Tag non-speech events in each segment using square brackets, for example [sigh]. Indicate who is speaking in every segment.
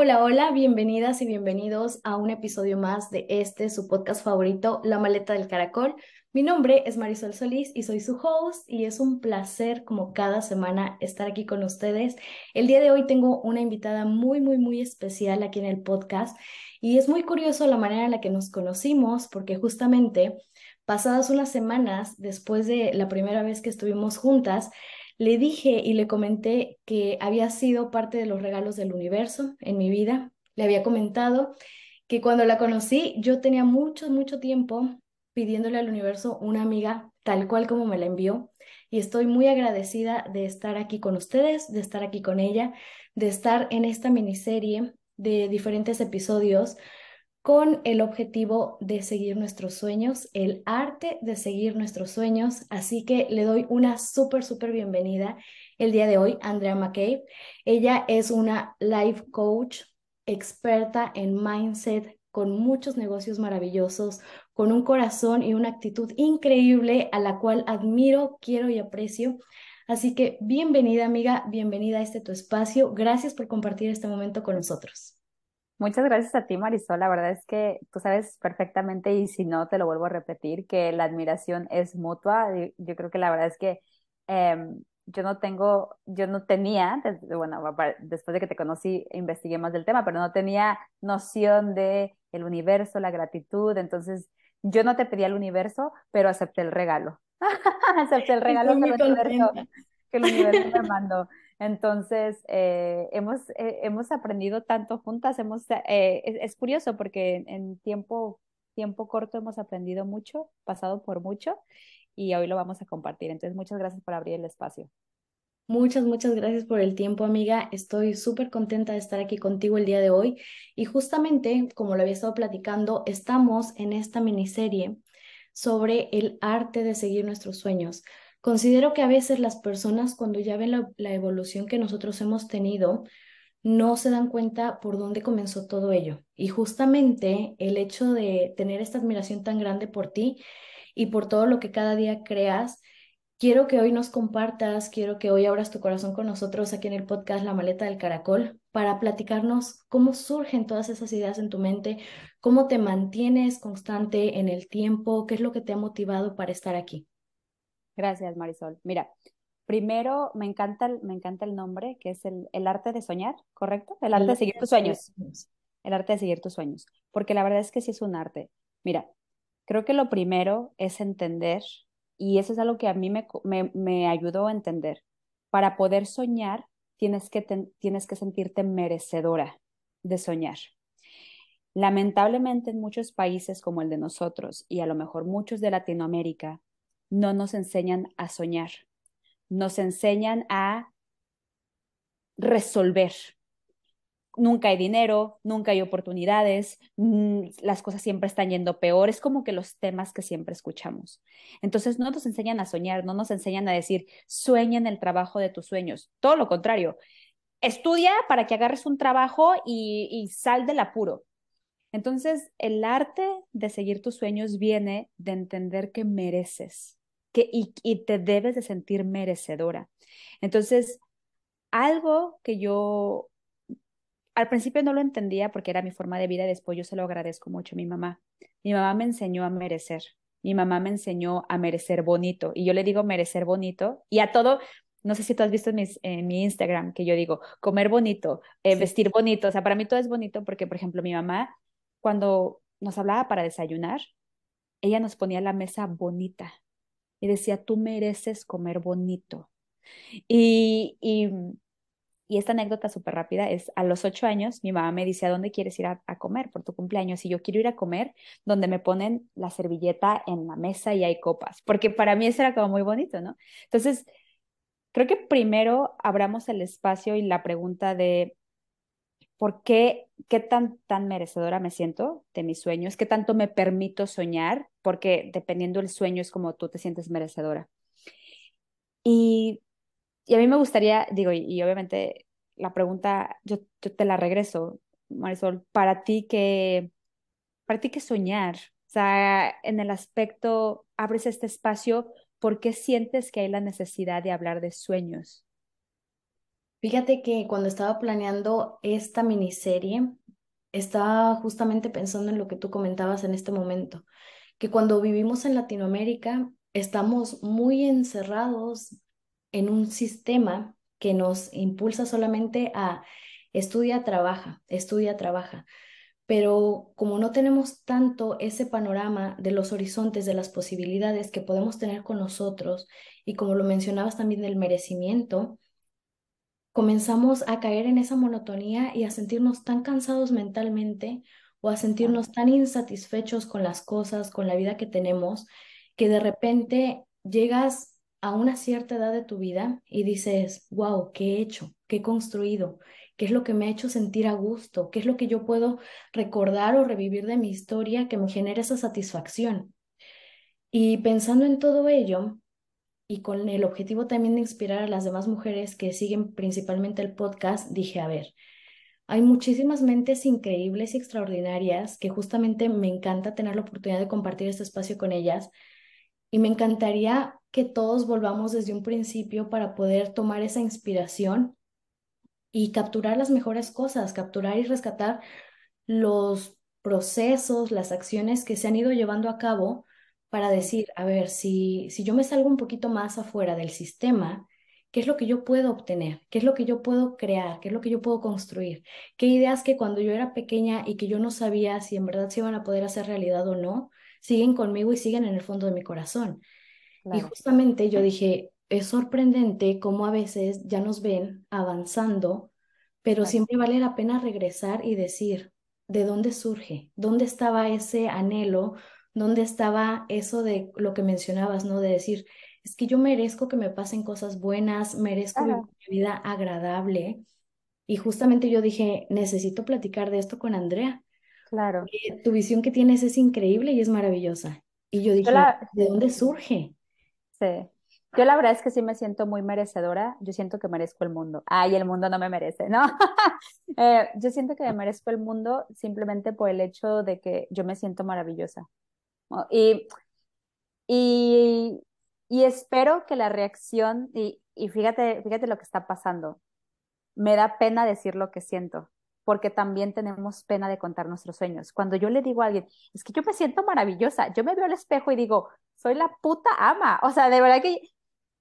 Speaker 1: Hola, hola, bienvenidas y bienvenidos a un episodio más de este, su podcast favorito, La Maleta del Caracol. Mi nombre es Marisol Solís y soy su host y es un placer como cada semana estar aquí con ustedes. El día de hoy tengo una invitada muy, muy, muy especial aquí en el podcast y es muy curioso la manera en la que nos conocimos porque justamente pasadas unas semanas después de la primera vez que estuvimos juntas, le dije y le comenté que había sido parte de los regalos del universo en mi vida. Le había comentado que cuando la conocí yo tenía mucho, mucho tiempo pidiéndole al universo una amiga tal cual como me la envió. Y estoy muy agradecida de estar aquí con ustedes, de estar aquí con ella, de estar en esta miniserie de diferentes episodios con el objetivo de seguir nuestros sueños, el arte de seguir nuestros sueños. Así que le doy una súper, súper bienvenida el día de hoy, Andrea McCabe. Ella es una life coach experta en mindset, con muchos negocios maravillosos, con un corazón y una actitud increíble a la cual admiro, quiero y aprecio. Así que bienvenida amiga, bienvenida a este tu espacio. Gracias por compartir este momento con nosotros.
Speaker 2: Muchas gracias a ti, Marisol. La verdad es que tú sabes perfectamente, y si no, te lo vuelvo a repetir, que la admiración es mutua. Yo creo que la verdad es que em, yo no tengo, yo no tenía, bueno, después de que te conocí, investigué más del tema, pero no tenía noción de el universo, la gratitud. Entonces, yo no te pedí el universo, pero acepté el regalo. [laughs] acepté el regalo que el, universo, que el universo me mandó. Entonces, eh, hemos, eh, hemos aprendido tanto juntas, hemos, eh, es, curioso porque en, tiempo, tiempo corto hemos aprendido mucho, pasado por mucho y hoy lo vamos a compartir. Entonces, muchas gracias por abrir el espacio.
Speaker 1: Muchas, muchas gracias por el tiempo, amiga. Estoy súper contenta de estar aquí contigo el día de hoy. Y justamente, como lo había estado platicando, estamos en esta miniserie sobre el arte de seguir nuestros sueños. Considero que a veces las personas cuando ya ven la, evolución que nosotros hemos tenido, no se dan cuenta por dónde comenzó todo ello. Y justamente el hecho de tener esta admiración tan grande por ti y por todo lo que cada día creas, quiero que hoy nos compartas, quiero que hoy abras tu corazón con nosotros aquí en el podcast La Maleta del Caracol para platicarnos cómo surgen todas esas ideas en tu mente, cómo te mantienes constante en el tiempo, qué es lo que te ha motivado para estar aquí.
Speaker 2: Gracias, Marisol. Mira, primero me encanta el, me encanta el nombre, que es el, el arte de soñar, ¿correcto? El arte de seguir tus sueños. El arte de seguir tus sueños. Porque la verdad es que sí es un arte. Mira, creo que lo primero es entender, y eso es algo que a mí me, me, me ayudó a entender. Para poder soñar, tienes que, tienes que sentirte merecedora de soñar. Lamentablemente en muchos países como el de nosotros y a lo mejor muchos de Latinoamérica, no nos enseñan a soñar, nos enseñan a resolver. Nunca hay dinero, nunca hay oportunidades, mm, las cosas siempre están yendo peor, es como que los temas que siempre escuchamos. Entonces no nos enseñan a soñar, no nos enseñan a decir, sueña en el trabajo de tus sueños, todo lo contrario, estudia para que agarres un trabajo y, y sal del apuro. Entonces, el arte de seguir tus sueños viene de entender que mereces, y, te debes de sentir merecedora. Entonces, algo que yo al principio no lo entendía porque era mi forma de vida después yo se lo agradezco mucho a mi mamá. Mi mamá me enseñó a merecer. Mi mamá me enseñó a merecer bonito y yo le digo merecer bonito y a todo, no sé si tú has visto en, mi Instagram que yo digo comer bonito, eh, vestir bonito, o sea, para mí todo es bonito porque, por ejemplo, mi mamá cuando nos hablaba para desayunar, ella nos ponía la mesa bonita, y decía, tú mereces comer bonito. Y, y, esta anécdota súper rápida es, a los ocho años, mi mamá me dice, ¿a dónde quieres ir a, comer por tu cumpleaños? Y yo quiero ir a comer donde me ponen la servilleta en la mesa y hay copas, porque para mí eso era como muy bonito, ¿no? Entonces, creo que primero abramos el espacio y la pregunta de, ¿por qué, qué tan, tan merecedora me siento de mis sueños? ¿Qué tanto me permito soñar? Porque dependiendo del sueño es como tú te sientes merecedora. Y, y a mí me gustaría, digo, y, obviamente la pregunta, yo, yo, te la regreso, Marisol, para ti que, para ti que soñar, o sea, en el aspecto, abres este espacio, ¿por qué sientes que hay la necesidad de hablar de sueños?
Speaker 1: Fíjate que cuando estaba planeando esta miniserie, estaba justamente pensando en lo que tú comentabas en este momento, que cuando vivimos en Latinoamérica estamos muy encerrados en un sistema que nos impulsa solamente a estudia, trabaja, estudia, trabaja. Pero como no tenemos tanto ese panorama de los horizontes, de las posibilidades que podemos tener con nosotros, y como lo mencionabas también del merecimiento, comenzamos a caer en esa monotonía y a sentirnos tan cansados mentalmente o a sentirnos tan insatisfechos con las cosas, con la vida que tenemos, que de repente llegas a una cierta edad de tu vida y dices, wow, ¿qué he hecho? ¿Qué he construido? ¿Qué es lo que me ha hecho sentir a gusto? ¿Qué es lo que yo puedo recordar o revivir de mi historia que me genere esa satisfacción? Y pensando en todo ello, y con el objetivo también de inspirar a las demás mujeres que siguen principalmente el podcast, dije, a ver, hay muchísimas mentes increíbles y extraordinarias que justamente me encanta tener la oportunidad de compartir este espacio con ellas. Y me encantaría que todos volvamos desde un principio para poder tomar esa inspiración y capturar las mejores cosas, capturar y rescatar los procesos, las acciones que se han ido llevando a cabo para decir, a ver, si, si yo me salgo un poquito más afuera del sistema, ¿qué es lo que yo puedo obtener? ¿Qué es lo que yo puedo crear? ¿Qué es lo que yo puedo construir? ¿Qué ideas que cuando yo era pequeña y que yo no sabía si en verdad se iban a poder hacer realidad o no, siguen conmigo y siguen en el fondo de mi corazón? Y justamente yo dije, es sorprendente cómo a veces ya nos ven avanzando, pero siempre vale la pena regresar y decir, ¿de dónde surge? ¿Dónde estaba ese anhelo? ¿Dónde estaba eso de lo que mencionabas, ¿no? De decir, es que yo merezco que me pasen cosas buenas, merezco vivir una vida agradable. Y justamente yo dije, necesito platicar de esto con Andrea.
Speaker 2: Claro.
Speaker 1: tu visión que tienes es increíble y es maravillosa. Y yo dije, ¿de dónde surge?
Speaker 2: Sí. Yo la verdad es que sí me siento muy merecedora. Yo siento que merezco el mundo. Ay, el mundo no me merece, ¿no? [laughs] Eh, yo siento que me merezco el mundo simplemente por el hecho de que yo me siento maravillosa. Y, y, y espero que la reacción, y, y fíjate, fíjate lo que está pasando. Me da pena decir lo que siento, porque también tenemos pena de contar nuestros sueños. Cuando yo le digo a alguien, es que yo me siento maravillosa, yo me veo al espejo y digo, soy la puta ama. O sea, de verdad que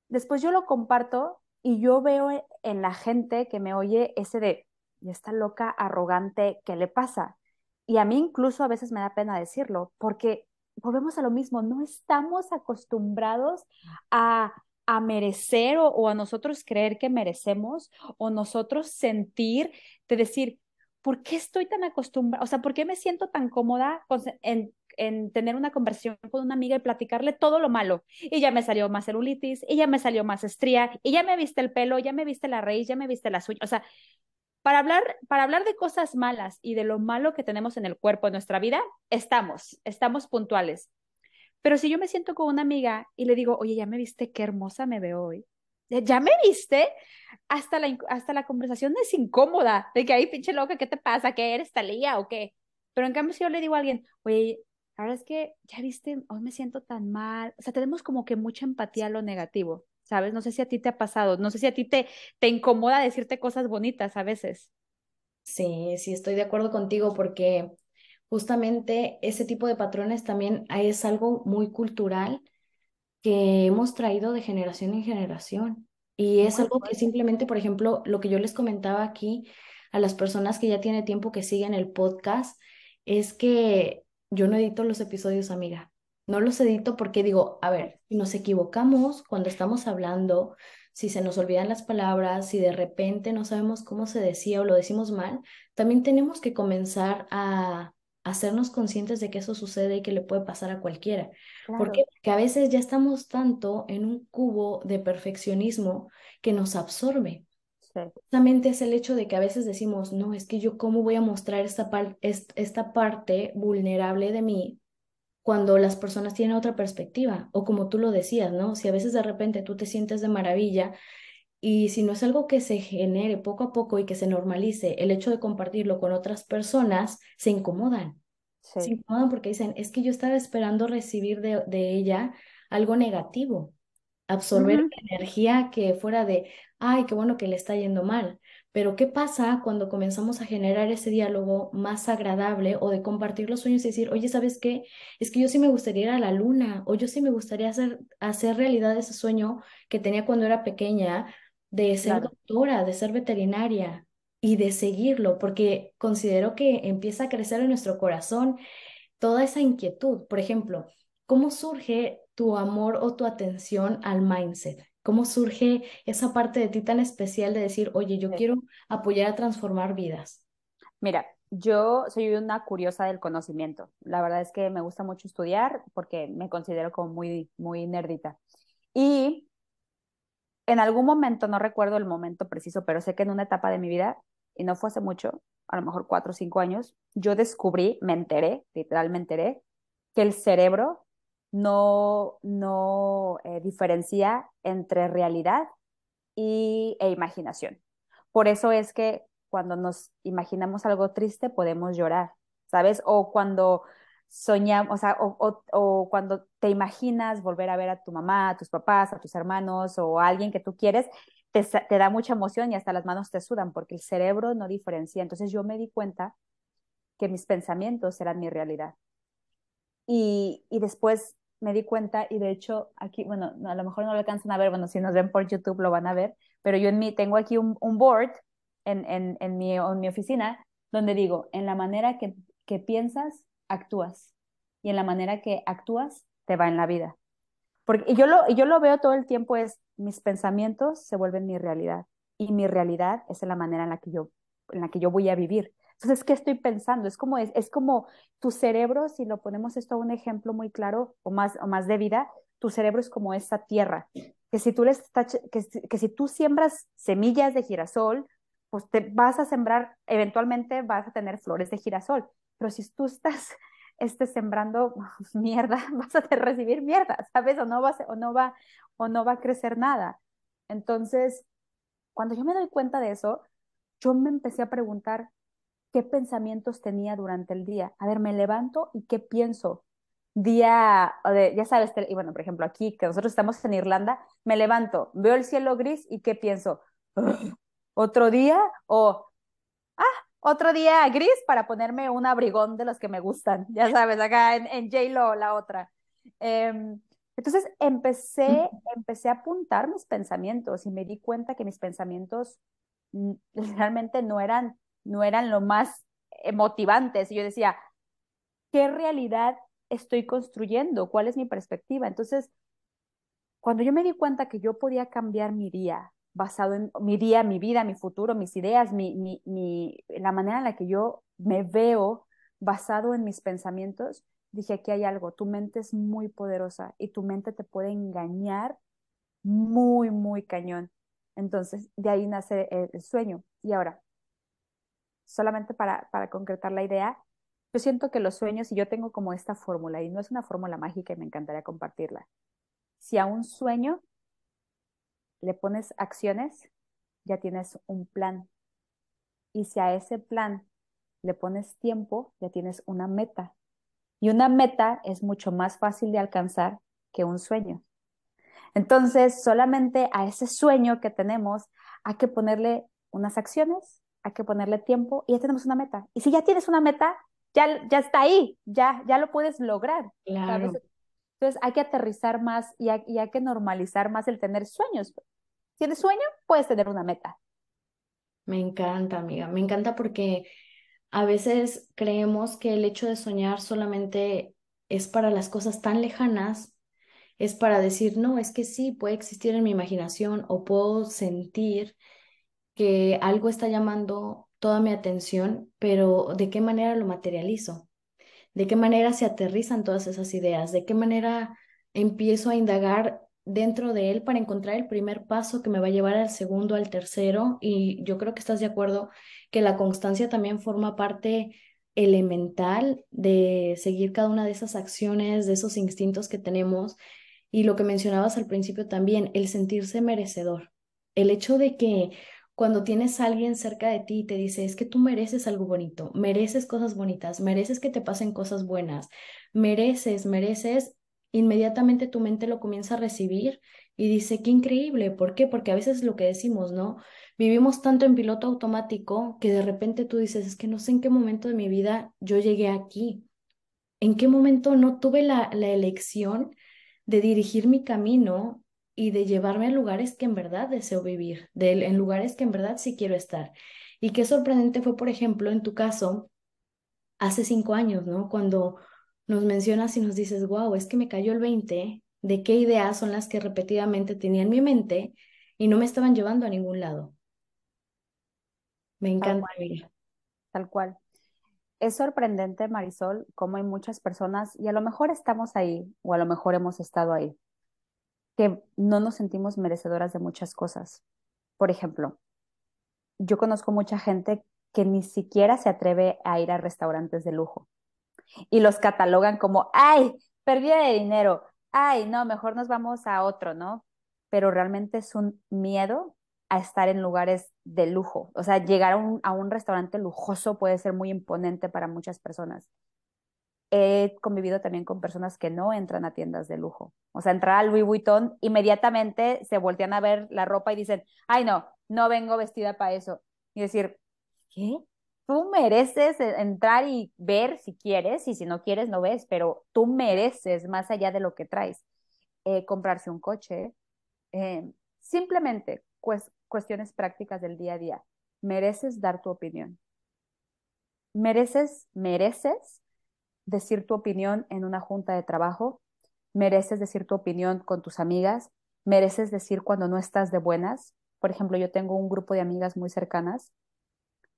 Speaker 2: después yo lo comparto y yo veo en la gente que me oye ese de, y esta loca arrogante, ¿qué le pasa? Y a mí incluso a veces me da pena decirlo, porque volvemos a lo mismo, no estamos acostumbrados a, a merecer o, a nosotros creer que merecemos o nosotros sentir de decir, ¿por qué estoy tan acostumbrada? O sea, ¿por qué me siento tan cómoda en, en tener una conversación con una amiga y platicarle todo lo malo? Y ya me salió más celulitis, y ya me salió más estría, y ya me viste el pelo, ya me viste la raíz, ya me viste las uñas. O sea, para hablar, para hablar de cosas malas y de lo malo que tenemos en el cuerpo, en nuestra vida, estamos, estamos puntuales. Pero si yo me siento con una amiga y le digo, oye, ya me viste qué hermosa me veo hoy, ¿ya me viste? Hasta la, hasta la conversación es incómoda, de que ahí pinche loca, ¿qué te pasa? ¿Qué eres, Talía o qué? Pero en cambio, si yo le digo a alguien, oye, ahora es que, ya viste, hoy me siento tan mal, o sea, tenemos como que mucha empatía a lo negativo. ¿Sabes? No sé si a ti te ha pasado, no sé si a ti te, te incomoda decirte cosas bonitas a veces.
Speaker 1: Sí, sí, estoy de acuerdo contigo porque justamente ese tipo de patrones también es algo muy cultural que hemos traído de generación en generación. Y es algo que simplemente, por ejemplo, lo que yo les comentaba aquí a las personas que ya tiene tiempo que siguen el podcast, es que yo no edito los episodios, amiga. No los edito porque digo, a ver, si nos equivocamos cuando estamos hablando, si se nos olvidan las palabras, si de repente no sabemos cómo se decía o lo decimos mal, también tenemos que comenzar a hacernos conscientes de que eso sucede y que le puede pasar a cualquiera. ¿Por qué? Porque a veces ya estamos tanto en un cubo de perfeccionismo que nos absorbe. Justamente es el hecho de que a veces decimos, no, es que yo cómo voy a mostrar esta, esta parte vulnerable de mí cuando las personas tienen otra perspectiva, o como tú lo decías, ¿no? Si a veces de repente tú te sientes de maravilla y si no es algo que se genere poco a poco y que se normalice, el hecho de compartirlo con otras personas, se incomodan. Se incomodan porque dicen, es que yo estaba esperando recibir de, ella algo negativo, absorber energía que fuera de, ay, qué bueno que le está yendo mal. Pero ¿qué pasa cuando comenzamos a generar ese diálogo más agradable o de compartir los sueños y decir, oye, ¿sabes qué? Es que yo sí me gustaría ir a la luna o yo sí me gustaría hacer, hacer realidad ese sueño que tenía cuando era pequeña de ser doctora, de ser veterinaria y de seguirlo, porque considero que empieza a crecer en nuestro corazón toda esa inquietud. Por ejemplo, ¿cómo surge tu amor o tu atención al mindset? ¿Cómo surge esa parte de ti tan especial de decir, oye, yo quiero apoyar a transformar vidas?
Speaker 2: Mira, yo soy una curiosa del conocimiento. La verdad es que me gusta mucho estudiar porque me considero como muy, muy nerdita. Y en algún momento, no recuerdo el momento preciso, pero sé que en una etapa de mi vida, y no fue hace mucho, a lo mejor cuatro o cinco años, yo descubrí, me enteré, literalmente enteré, que el cerebro no, no eh, diferencia entre realidad y, e imaginación. Por eso es que cuando nos imaginamos algo triste podemos llorar, ¿sabes? O cuando soñamos, o cuando te imaginas volver a ver a tu mamá, a tus papás, a tus hermanos o a alguien que tú quieres, te, te da mucha emoción y hasta las manos te sudan porque el cerebro no diferencia. Entonces yo me di cuenta que mis pensamientos eran mi realidad. Y, y después me di cuenta y de hecho aquí, bueno, a lo mejor no lo alcanzan a ver, bueno, si nos ven por YouTube lo van a ver, pero yo en mi, tengo aquí un, un board en, en, en, mi, en mi oficina donde digo, en la manera que, que piensas, actúas. Y en la manera que actúas, te va en la vida. Porque yo lo, yo lo veo todo el tiempo es, mis pensamientos se vuelven mi realidad. Y mi realidad es la manera en la que yo, en la que yo voy a vivir. Entonces, ¿qué estoy pensando? Es como, es, es como tu cerebro, si lo ponemos esto a un ejemplo muy claro o más, o más de vida, tu cerebro es como esa tierra, que si tú, les que, que si tú siembras semillas de girasol, pues te vas a sembrar, eventualmente vas a tener flores de girasol, pero si tú estás [laughs] este, sembrando [laughs] mierda, [laughs] vas a recibir mierda, ¿sabes? O no, va, o, no va, o no va a crecer nada. Entonces, cuando yo me doy cuenta de eso, yo me empecé a preguntar qué pensamientos tenía durante el día. A ver, me levanto y qué pienso. Día, ya sabes, y bueno, por ejemplo, aquí que nosotros estamos en Irlanda, me levanto, veo el cielo gris y qué pienso. Otro día o, ah, otro día gris para ponerme un abrigón de los que me gustan, [laughs] ya sabes, acá en, en J-Lo, la otra. Em, entonces empecé, empecé a apuntar mis pensamientos y me di cuenta que mis pensamientos mm, [laughs] realmente no eran, no eran lo más motivantes. Y yo decía, ¿qué realidad estoy construyendo? ¿Cuál es mi perspectiva? Entonces, cuando yo me di cuenta que yo podía cambiar mi día basado en mi día, mi vida, mi futuro, mis ideas, mi, mi, mi, la manera en la que yo me veo basado en mis pensamientos, dije, aquí hay algo, tu mente es muy poderosa y tu mente te puede engañar muy, muy cañón. Entonces, de ahí nace el, sueño. Y ahora, solamente para, para concretar la idea, yo siento que los sueños, y yo tengo como esta fórmula, y no es una fórmula mágica y me encantaría compartirla. Si a un sueño le pones acciones, ya tienes un plan. Y si a ese plan le pones tiempo, ya tienes una meta. Y una meta es mucho más fácil de alcanzar que un sueño. Entonces, solamente a ese sueño que tenemos hay que ponerle unas acciones, hay que ponerle tiempo y ya tenemos una meta. Y si ya tienes una meta, ya, ya está ahí, ya, ya lo puedes lograr.
Speaker 1: Claro.
Speaker 2: Entonces hay que aterrizar más y hay, y hay que normalizar más el tener sueños. ¿Tienes sueño? Puedes tener una meta.
Speaker 1: Me encanta, amiga. Me encanta porque a veces creemos que el hecho de soñar solamente es para las cosas tan lejanas, es para decir, no, es que sí, puede existir en mi imaginación o puedo sentir que algo está llamando toda mi atención, pero ¿de qué manera lo materializo? ¿De qué manera se aterrizan todas esas ideas? ¿De qué manera empiezo a indagar dentro de él para encontrar el primer paso que me va a llevar al segundo, al tercero? Y yo creo que estás de acuerdo que la constancia también forma parte elemental de seguir cada una de esas acciones, de esos instintos que tenemos. Y lo que mencionabas al principio también, el sentirse merecedor. El hecho de que cuando tienes a alguien cerca de ti y te dice, es que tú mereces algo bonito, mereces cosas bonitas, mereces que te pasen cosas buenas, mereces, mereces, inmediatamente tu mente lo comienza a recibir y dice, qué increíble, ¿por qué? Porque a veces lo que decimos, ¿no? Vivimos tanto en piloto automático que de repente tú dices, es que no sé en qué momento de mi vida yo llegué aquí, en qué momento no tuve la, la elección de dirigir mi camino y de llevarme a lugares que en verdad deseo vivir, de, en lugares que en verdad sí quiero estar. Y qué sorprendente fue, por ejemplo, en tu caso, hace cinco años, ¿no? Cuando nos mencionas y nos dices, wow, es que me cayó el 20 de qué ideas son las que repetidamente tenía en mi mente y no me estaban llevando a ningún lado. Me encanta,
Speaker 2: tal Tal cual. Es sorprendente, Marisol, cómo hay muchas personas, y a lo mejor estamos ahí, o a lo mejor hemos estado ahí, que no nos sentimos merecedoras de muchas cosas. Por ejemplo, yo conozco mucha gente que ni siquiera se atreve a ir a restaurantes de lujo y los catalogan como, ay, pérdida de dinero, ay, no, mejor nos vamos a otro, ¿no? Pero realmente es un miedo a estar en lugares de lujo. O sea, llegar a un, a un restaurante lujoso puede ser muy imponente para muchas personas. He convivido también con personas que no entran a tiendas de lujo. O sea, entrar a Louis Vuitton, inmediatamente se voltean a ver la ropa y dicen, ay, no, no vengo vestida para eso. Y decir, ¿qué? Tú mereces entrar y ver si quieres y si no quieres no ves, pero tú mereces más allá de lo que traes. Eh, comprarse un coche, eh, simplemente pues, cuestiones prácticas del día a día. Mereces dar tu opinión. Mereces, mereces decir tu opinión en una junta de trabajo. Mereces decir tu opinión con tus amigas. Mereces decir cuando no estás de buenas. Por ejemplo, yo tengo un grupo de amigas muy cercanas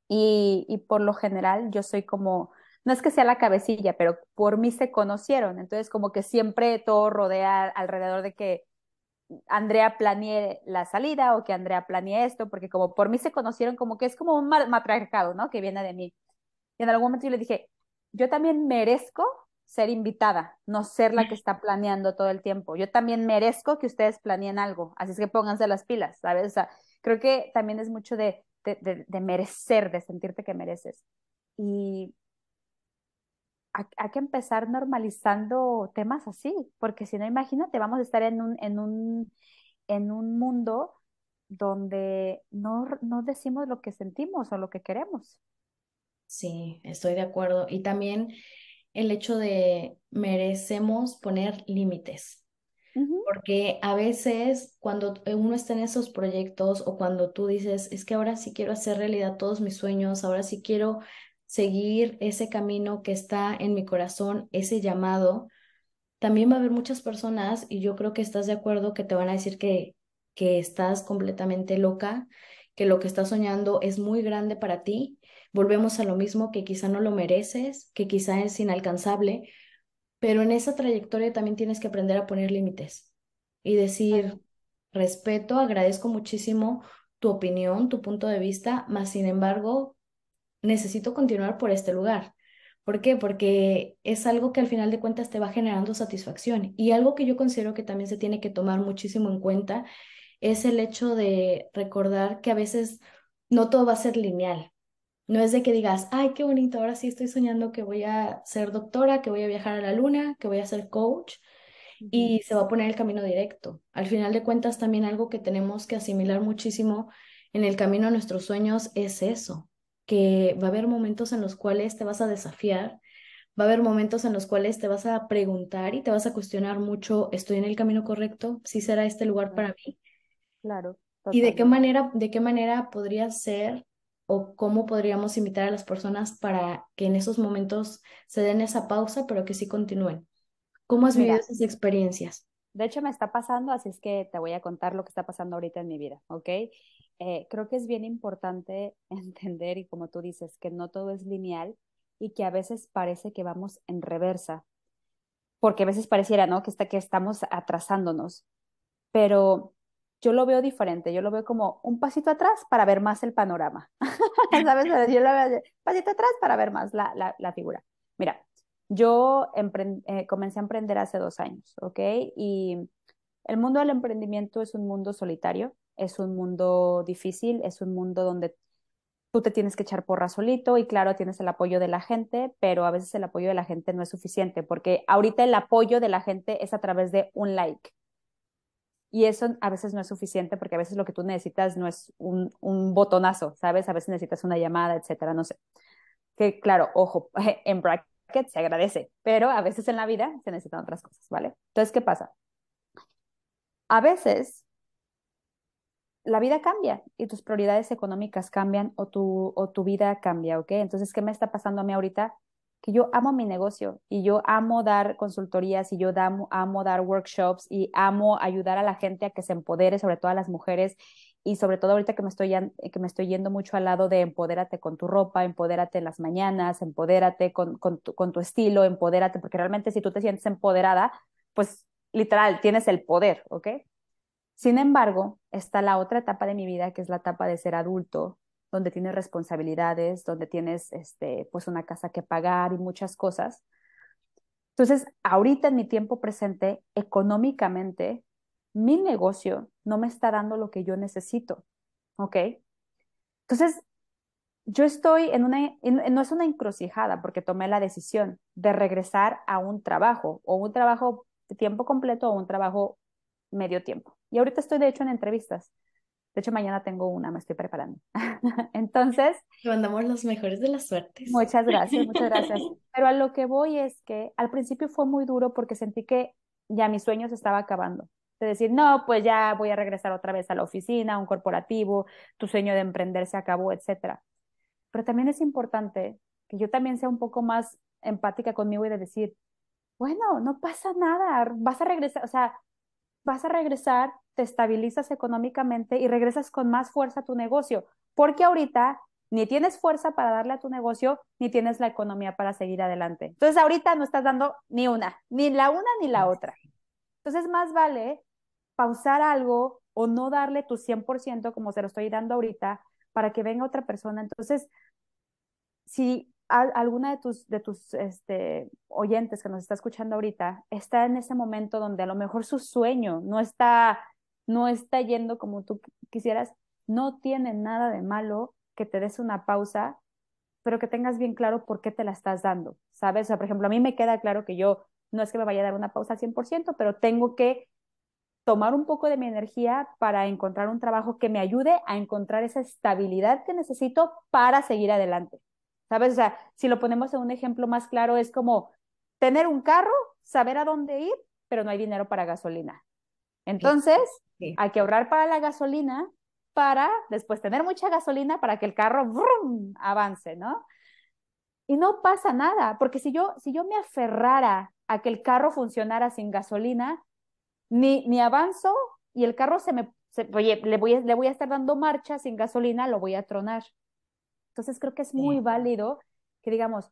Speaker 2: y, y por lo general yo soy como, no es que sea la cabecilla, pero por mí se conocieron. Entonces como que siempre todo rodea alrededor de que Andrea planee la salida o que Andrea planee esto, porque como por mí se conocieron, como que es como un matriarcado, ¿no? Que viene de mí. Y en algún momento yo le dije, yo también merezco ser invitada, no ser la que está planeando todo el tiempo. Yo también merezco que ustedes planeen algo, así es que pónganse las pilas, ¿sabes? O sea, creo que también es mucho de, de, de merecer, de sentirte que mereces. Y hay que empezar normalizando temas así, porque si no, imagínate, vamos a estar en un, en un, en un mundo donde no, no decimos lo que sentimos o lo que queremos.
Speaker 1: Sí, estoy de acuerdo. Y también el hecho de merecemos poner límites. Porque a veces cuando uno está en esos proyectos o cuando tú dices, es que ahora sí quiero hacer realidad todos mis sueños, ahora sí quiero seguir ese camino que está en mi corazón, ese llamado, también va a haber muchas personas, y yo creo que estás de acuerdo, que te van a decir que, que estás completamente loca, que lo que estás soñando es muy grande para ti. Volvemos a lo mismo, que quizá no lo mereces, que quizá es inalcanzable, pero en esa trayectoria también tienes que aprender a poner límites y decir, respeto, agradezco muchísimo tu opinión, tu punto de vista, más sin embargo, necesito continuar por este lugar. ¿Por qué? Porque es algo que al final de cuentas te va generando satisfacción. Y algo que yo considero que también se tiene que tomar muchísimo en cuenta es el hecho de recordar que a veces no todo va a ser lineal. No es de que digas, ay, qué bonito, ahora sí estoy soñando que voy a ser doctora, que voy a viajar a la luna, que voy a ser coach y se va a poner el camino directo. Al final de cuentas, también algo que tenemos que asimilar muchísimo en el camino a nuestros sueños es eso, que va a haber momentos en los cuales te vas a desafiar, va a haber momentos en los cuales te vas a preguntar y te vas a cuestionar mucho, ¿estoy en el camino correcto? ¿Sí será este lugar para mí?
Speaker 2: Claro.
Speaker 1: ¿Y de qué manera, de qué manera podría ser o cómo podríamos invitar a las personas para que en esos momentos se den esa pausa, pero que sí continúen? ¿Cómo has vivido esas experiencias?
Speaker 2: De hecho, me está pasando, así es que te voy a contar lo que está pasando ahorita en mi vida, ¿ok? Eh, creo que es bien importante [laughs] entender, y como tú dices, que no todo es lineal y que a veces parece que vamos en reversa, porque a veces pareciera, ¿no? Que, está, que estamos atrasándonos, pero yo lo veo diferente, yo lo veo como un pasito atrás para ver más el panorama, [laughs] ¿sabes? Yo lo veo pasito atrás para ver más la, la, figura. Mira, yo eh, comencé a emprender hace dos años, ¿ok? Y el mundo del emprendimiento es un mundo solitario, es un mundo difícil, es un mundo donde tú te tienes que echar porra solito y claro, tienes el apoyo de la gente, pero a veces el apoyo de la gente no es suficiente porque ahorita el apoyo de la gente es a través de un like. Y eso a veces no es suficiente porque a veces lo que tú necesitas no es un, un botonazo, ¿sabes? A veces necesitas una llamada, etcétera, no sé. Que claro, ojo, [laughs] en bracket se agradece, pero a veces en la vida se necesitan otras cosas, ¿vale? Entonces, ¿qué pasa? A veces la vida cambia y tus prioridades económicas cambian o tu, o tu vida cambia, ¿ok? Entonces, ¿qué me está pasando a mí ahorita? Que yo amo mi negocio y yo amo dar consultorías y yo amo, amo dar workshops y amo ayudar a la gente a que se empodere, sobre todo a las mujeres y sobre todo ahorita que me estoy, que me estoy yendo mucho al lado de empodérate con tu ropa, empodérate en las mañanas, empodérate con, con, tu, con tu estilo, empodérate, porque realmente si tú te sientes empoderada, pues literal, tienes el poder, ¿ok? Sin embargo, está la otra etapa de mi vida, que es la etapa de ser adulto, donde tienes responsabilidades, donde tienes este, pues una casa que pagar y muchas cosas. Entonces, ahorita en mi tiempo presente, económicamente, mi negocio no me está dando lo que yo necesito, ¿ok? Entonces, yo estoy en una, no es una encrucijada porque tomé la decisión de regresar a un trabajo o un trabajo de tiempo completo o un trabajo medio tiempo. Y ahorita estoy, de hecho, en entrevistas. De hecho, mañana tengo una, me estoy preparando. [laughs] Entonces...
Speaker 1: Te mandamos los mejores de las suertes.
Speaker 2: Muchas gracias, muchas gracias. [laughs] Pero a lo que voy es que al principio fue muy duro porque sentí que ya mis sueños estaba acabando. De decir, no, pues ya voy a regresar otra vez a la oficina, a un corporativo, tu sueño de emprender se acabó, etcétera. Pero también es importante que yo también sea un poco más empática conmigo y de decir, bueno, no pasa nada, vas a regresar, o sea, vas a regresar, te estabilizas económicamente y regresas con más fuerza a tu negocio, porque ahorita ni tienes fuerza para darle a tu negocio, ni tienes la economía para seguir adelante. Entonces ahorita no estás dando ni una, ni la una ni la otra. Entonces más vale pausar algo o no darle tu 100% como se lo estoy dando ahorita para que venga otra persona. Entonces, si alguna de tus, de tus este, oyentes que nos está escuchando ahorita está en ese momento donde a lo mejor su sueño no está, no está yendo como tú quisieras, no tiene nada de malo que te des una pausa, pero que tengas bien claro por qué te la estás dando, ¿sabes? O sea, por ejemplo, a mí me queda claro que yo no es que me vaya a dar una pausa al 100%, pero tengo que tomar un poco de mi energía para encontrar un trabajo que me ayude a encontrar esa estabilidad que necesito para seguir adelante. ¿Sabes? O sea, si lo ponemos en un ejemplo más claro, es como tener un carro, saber a dónde ir, pero no hay dinero para gasolina. Entonces, hay que ahorrar para la gasolina para después tener mucha gasolina para que el carro ¡brum! avance, ¿no? Y no pasa nada, porque si yo, si yo me aferrara a que el carro funcionara sin gasolina, ni, ni avanzo y el carro se me, oye, le voy, le voy a estar dando marcha sin gasolina, lo voy a tronar. Entonces creo que es muy válido que digamos,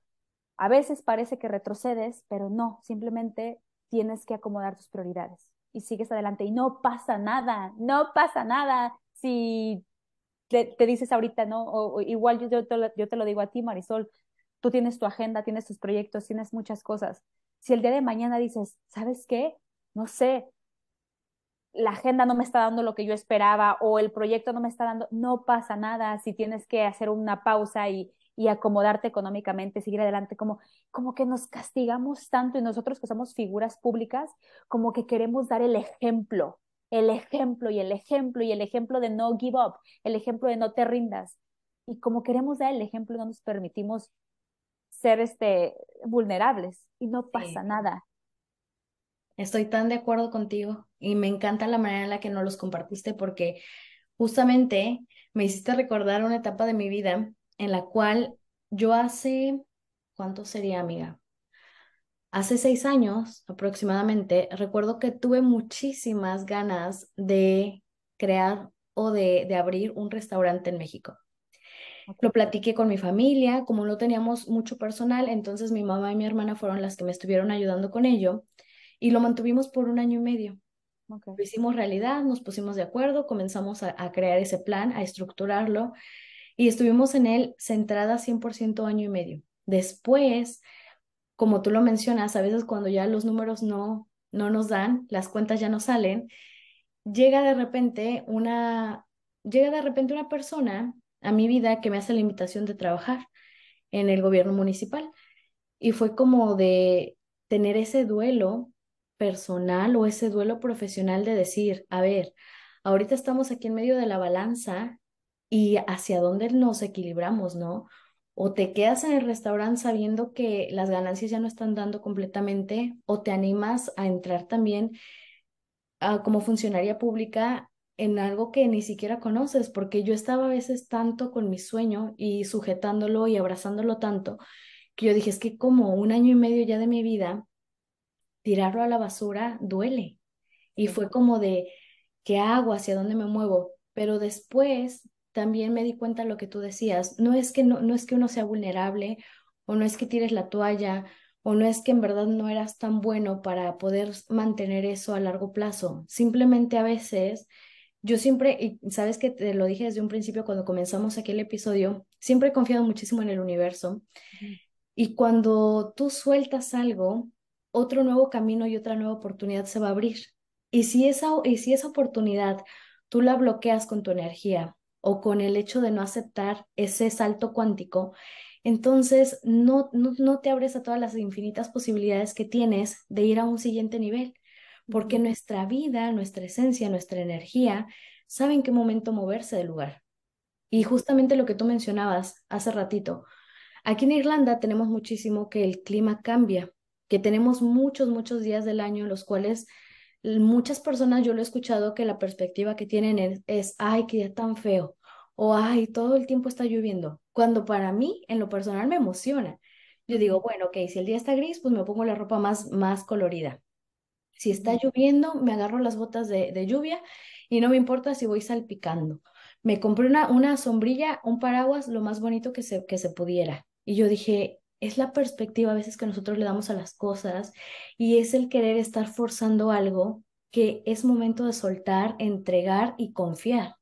Speaker 2: a veces parece que retrocedes, pero no, simplemente tienes que acomodar tus prioridades y sigues adelante y no pasa nada, no pasa nada si te, dices ahorita, ¿no? O, igual yo, yo, te lo, yo te lo digo a ti, Marisol, tú tienes tu agenda, tienes tus proyectos, tienes muchas cosas. Si el día de mañana dices, ¿sabes qué? No sé, la agenda no me está dando lo que yo esperaba o el proyecto no me está dando, no pasa nada si tienes que hacer una pausa y, y acomodarte económicamente, seguir adelante, como, como que nos castigamos tanto y nosotros que somos figuras públicas, como que queremos dar el ejemplo, el ejemplo y el ejemplo y el ejemplo de no give up, el ejemplo de no te rindas. Y como queremos dar el ejemplo, no nos permitimos ser este, vulnerables y no pasa nada.
Speaker 1: Estoy tan de acuerdo contigo y me encanta la manera en la que nos los compartiste porque justamente me hiciste recordar una etapa de mi vida en la cual yo hace, ¿cuánto sería, amiga? Hace seis años aproximadamente, recuerdo que tuve muchísimas ganas de crear o de, de abrir un restaurante en México. Lo platiqué con mi familia, como no teníamos mucho personal, entonces mi mamá y mi hermana fueron las que me estuvieron ayudando con ello y lo mantuvimos por un año y medio. Lo hicimos realidad, nos pusimos de acuerdo, comenzamos a, crear ese plan, a estructurarlo y estuvimos en él centrada 100% año y medio. Después, como tú lo mencionas, a veces cuando ya los números no, no nos dan, las cuentas ya no salen, llega de repente una, llega de repente una persona a mi vida que me hace la invitación de trabajar en el gobierno municipal. Y fue como de tener ese duelo personal o ese duelo profesional de decir, a ver, ahorita estamos aquí en medio de la balanza y hacia dónde nos equilibramos, ¿no? O te quedas en el restaurante sabiendo que las ganancias ya no están dando completamente, o te animas a entrar también a, como funcionaria pública en algo que ni siquiera conoces, porque yo estaba a veces tanto con mi sueño y sujetándolo y abrazándolo tanto, que yo dije, es que como un año y medio ya de mi vida, tirarlo a la basura duele. Y fue como de, ¿qué hago? ¿Hacia dónde me muevo? Pero después también me di cuenta de lo que tú decías, no es que no, no es que uno sea vulnerable o no es que tires la toalla o no es que en verdad no eras tan bueno para poder mantener eso a largo plazo. Simplemente a veces yo siempre, y sabes que te lo dije desde un principio cuando comenzamos aquí el episodio, siempre he confiado muchísimo en el universo. Y cuando tú sueltas algo, otro nuevo camino y otra nueva oportunidad se va a abrir. Y si esa, y si esa oportunidad tú la bloqueas con tu energía o con el hecho de no aceptar ese salto cuántico, entonces no, no, no te abres a todas las infinitas posibilidades que tienes de ir a un siguiente nivel porque nuestra vida, nuestra esencia, nuestra energía sabe en qué momento moverse del lugar. Y justamente lo que tú mencionabas hace ratito, aquí en Irlanda tenemos muchísimo que el clima cambia, que tenemos muchos, muchos días del año en los cuales muchas personas, yo lo he escuchado, que la perspectiva que tienen es, es ay, qué día tan feo, o ay, todo el tiempo está lloviendo, cuando para mí, en lo personal, me emociona. Yo digo, bueno, ok, si el día está gris, pues me pongo la ropa más, más colorida. Si está lloviendo, me agarro las botas de, lluvia y no me importa si voy salpicando. Me compré una, una sombrilla, un paraguas, lo más bonito que se, que se pudiera. Y yo dije, es la perspectiva a veces que nosotros le damos a las cosas y es el querer estar forzando algo que es momento de soltar, entregar y confiar.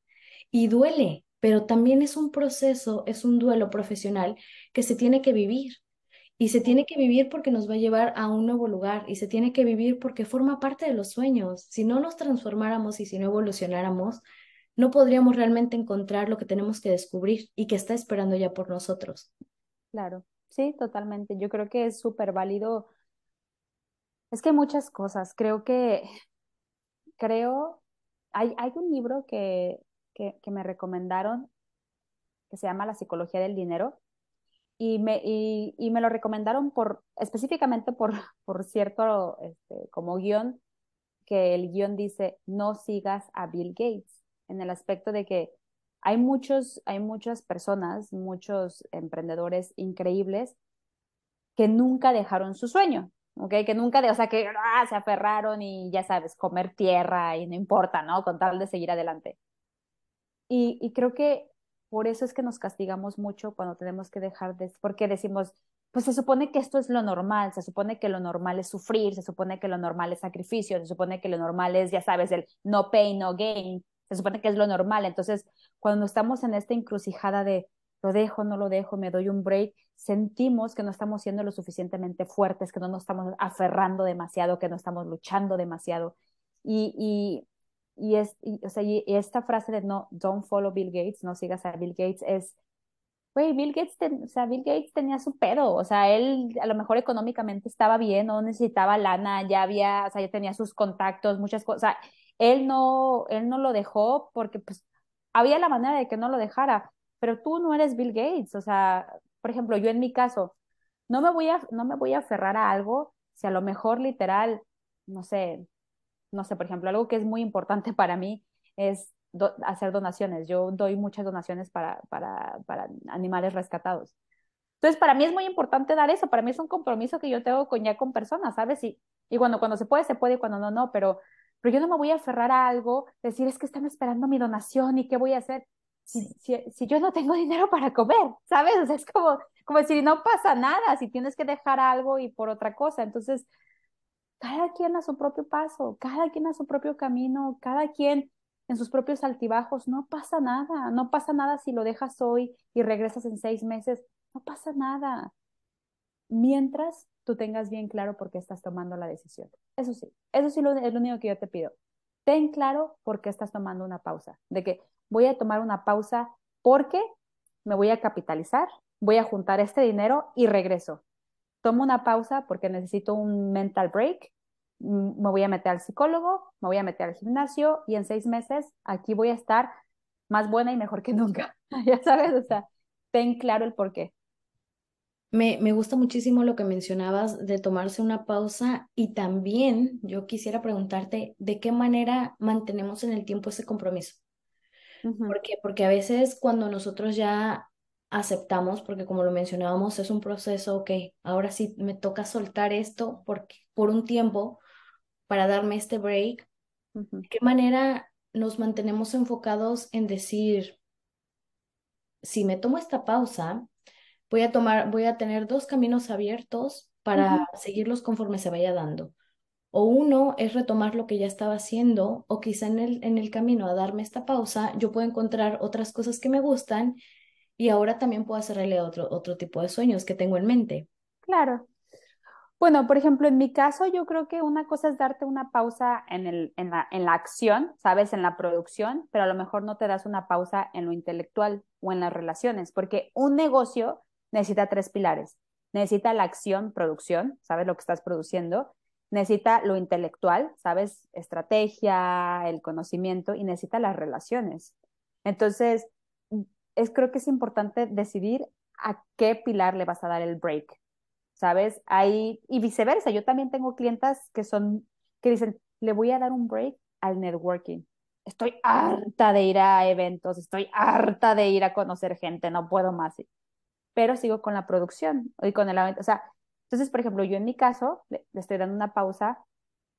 Speaker 1: Y duele, pero también es un proceso, es un duelo profesional que se tiene que vivir. Y se tiene que vivir porque nos va a llevar a un nuevo lugar y se tiene que vivir porque forma parte de los sueños. Si no nos transformáramos y si no evolucionáramos, no podríamos realmente encontrar lo que tenemos que descubrir y que está esperando ya por nosotros.
Speaker 2: Claro, sí, totalmente. Yo creo que es súper válido. Es que muchas cosas. Creo que, creo, hay, hay un libro que, que, que me recomendaron que se llama La psicología del dinero y me, y, me lo recomendaron por, específicamente por, [laughs] por cierto, este, como guion, que el guion dice, no sigas a Bill Gates, en el aspecto de que hay muchos, hay muchas personas, muchos emprendedores increíbles que nunca dejaron su sueño, ¿ok? Que nunca, de, o sea, que ah, se aferraron y ya sabes, comer tierra y no importa, ¿no? Con tal de seguir adelante. Y, y creo que por eso es que nos castigamos mucho cuando tenemos que dejar de, porque decimos, pues se supone que esto es lo normal, se supone que lo normal es sufrir, se supone que lo normal es sacrificio, se supone que lo normal es, ya sabes, el no pain, no gain, se supone que es lo normal. Entonces, cuando estamos en esta encrucijada de lo dejo, no lo dejo, me doy un break, sentimos que no estamos siendo lo suficientemente fuertes, que no nos estamos aferrando demasiado, que no estamos luchando demasiado. Y, y y, es, o sea, y esta frase de no, don't follow Bill Gates, no sigas a Bill Gates, es, güey, Bill Gates, o sea, Bill Gates tenía su pedo, o sea, él a lo mejor económicamente estaba bien, no necesitaba lana, ya había, o sea, ya tenía sus contactos, muchas cosas, o sea, él no, él no lo dejó porque, pues, había la manera de que no lo dejara, pero tú no eres Bill Gates, o sea, por ejemplo, yo en mi caso, no me voy a, no me voy a aferrar a algo si a lo mejor literal, no sé, no sé, por ejemplo, algo que es muy importante para mí es hacer donaciones. Yo doy muchas donaciones para, para, para animales rescatados. Entonces, para mí es muy importante dar eso, para mí es un compromiso que yo tengo con ya con personas, ¿sabes? Y, y cuando, cuando se puede, se puede, y cuando no, no, pero, pero yo no me voy a aferrar a algo, decir, es que están esperando mi donación y qué voy a hacer si, si, si yo no tengo [laughs] dinero para comer, ¿sabes? O sea, es como, como decir, no pasa nada, si tienes que dejar algo y por otra cosa. Entonces, cada quien a su propio paso, cada quien a su propio camino, cada quien en sus propios altibajos, no pasa nada, no pasa nada si lo dejas hoy y regresas en seis meses, no pasa nada. Mientras tú tengas bien claro por qué estás tomando la decisión. Eso sí, eso sí es lo único que yo te pido. Ten claro por qué estás tomando una pausa, de que voy a tomar una pausa porque me voy a capitalizar, voy a juntar este dinero y regreso tomo una pausa porque necesito un mental break, mm, me voy a meter al psicólogo, me voy a meter al gimnasio y en seis meses aquí voy a estar más buena y mejor que [laughs] nunca. ya sabes, o sea, ten claro el por qué.
Speaker 1: Me, me gusta muchísimo lo que mencionabas de tomarse una pausa y también yo quisiera preguntarte de qué manera mantenemos en el tiempo ese compromiso. ¿Por qué? Porque a veces cuando nosotros ya aceptamos, porque como lo mencionábamos, es un proceso, ok, ahora sí me toca soltar esto porque, por un tiempo para darme este break. ¿De qué manera nos mantenemos enfocados en decir, si me tomo esta pausa, voy a tomar, voy a tener dos caminos abiertos para seguirlos conforme se vaya dando? O uno es retomar lo que ya estaba haciendo, o quizá en el, en el camino a darme esta pausa, yo puedo encontrar otras cosas que me gustan y ahora también puedo hacerle otro, otro tipo de sueños que tengo en mente.
Speaker 2: Claro. Bueno, por ejemplo, en mi caso, yo creo que una cosa es darte una pausa en, el, en, la, en la acción, ¿sabes? En la producción, pero a lo mejor no te das una pausa en lo intelectual o en las relaciones, porque un negocio necesita tres pilares. Necesita la acción, producción, ¿sabes lo que estás produciendo? necesita lo intelectual, ¿sabes? Estrategia, el conocimiento y necesita las relaciones. Entonces, es, creo que es importante decidir a qué pilar le vas a dar el break, ¿sabes? Y viceversa, yo también tengo clientas que son, que dicen, le voy a dar un break al networking. Estoy harta de ir a eventos, estoy harta de ir a conocer gente, no puedo más. Pero sigo con la producción y con el. O sea, entonces, por ejemplo, yo en mi caso le, estoy dando una pausa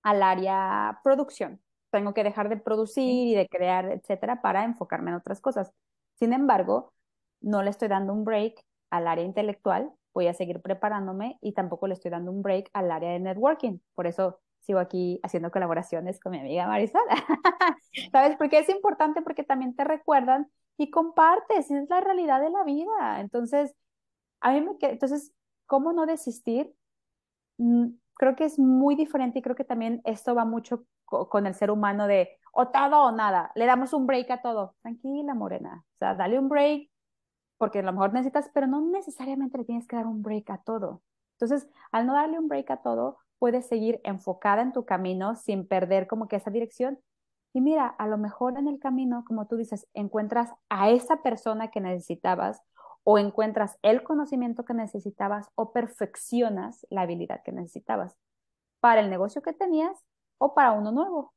Speaker 2: al área producción. Tengo que dejar de producir y de crear, etcétera, para enfocarme en otras cosas. Sin embargo, no le estoy dando un break al área intelectual, voy a seguir preparándome y tampoco le estoy dando un break al área de networking. Por eso sigo aquí haciendo colaboraciones con mi amiga Marisol. [laughs] ¿Sabes? Porque es importante porque también te recuerdan y compartes, es la realidad de la vida. Entonces, a mí me entonces ¿Cómo no desistir? Mm, creo que es muy diferente y creo que también esto va mucho con el ser humano de o todo o nada, le damos un break a todo. Tranquila, morena. O sea, dale un break porque a lo mejor necesitas, pero no necesariamente le tienes que dar un break a todo. Entonces, al no darle un break a todo, puedes seguir enfocada en tu camino sin perder como que esa dirección. Y mira, a lo mejor en el camino, como tú dices, encuentras a esa persona que necesitabas o encuentras el conocimiento que necesitabas o perfeccionas la habilidad que necesitabas para el negocio que tenías o para uno nuevo.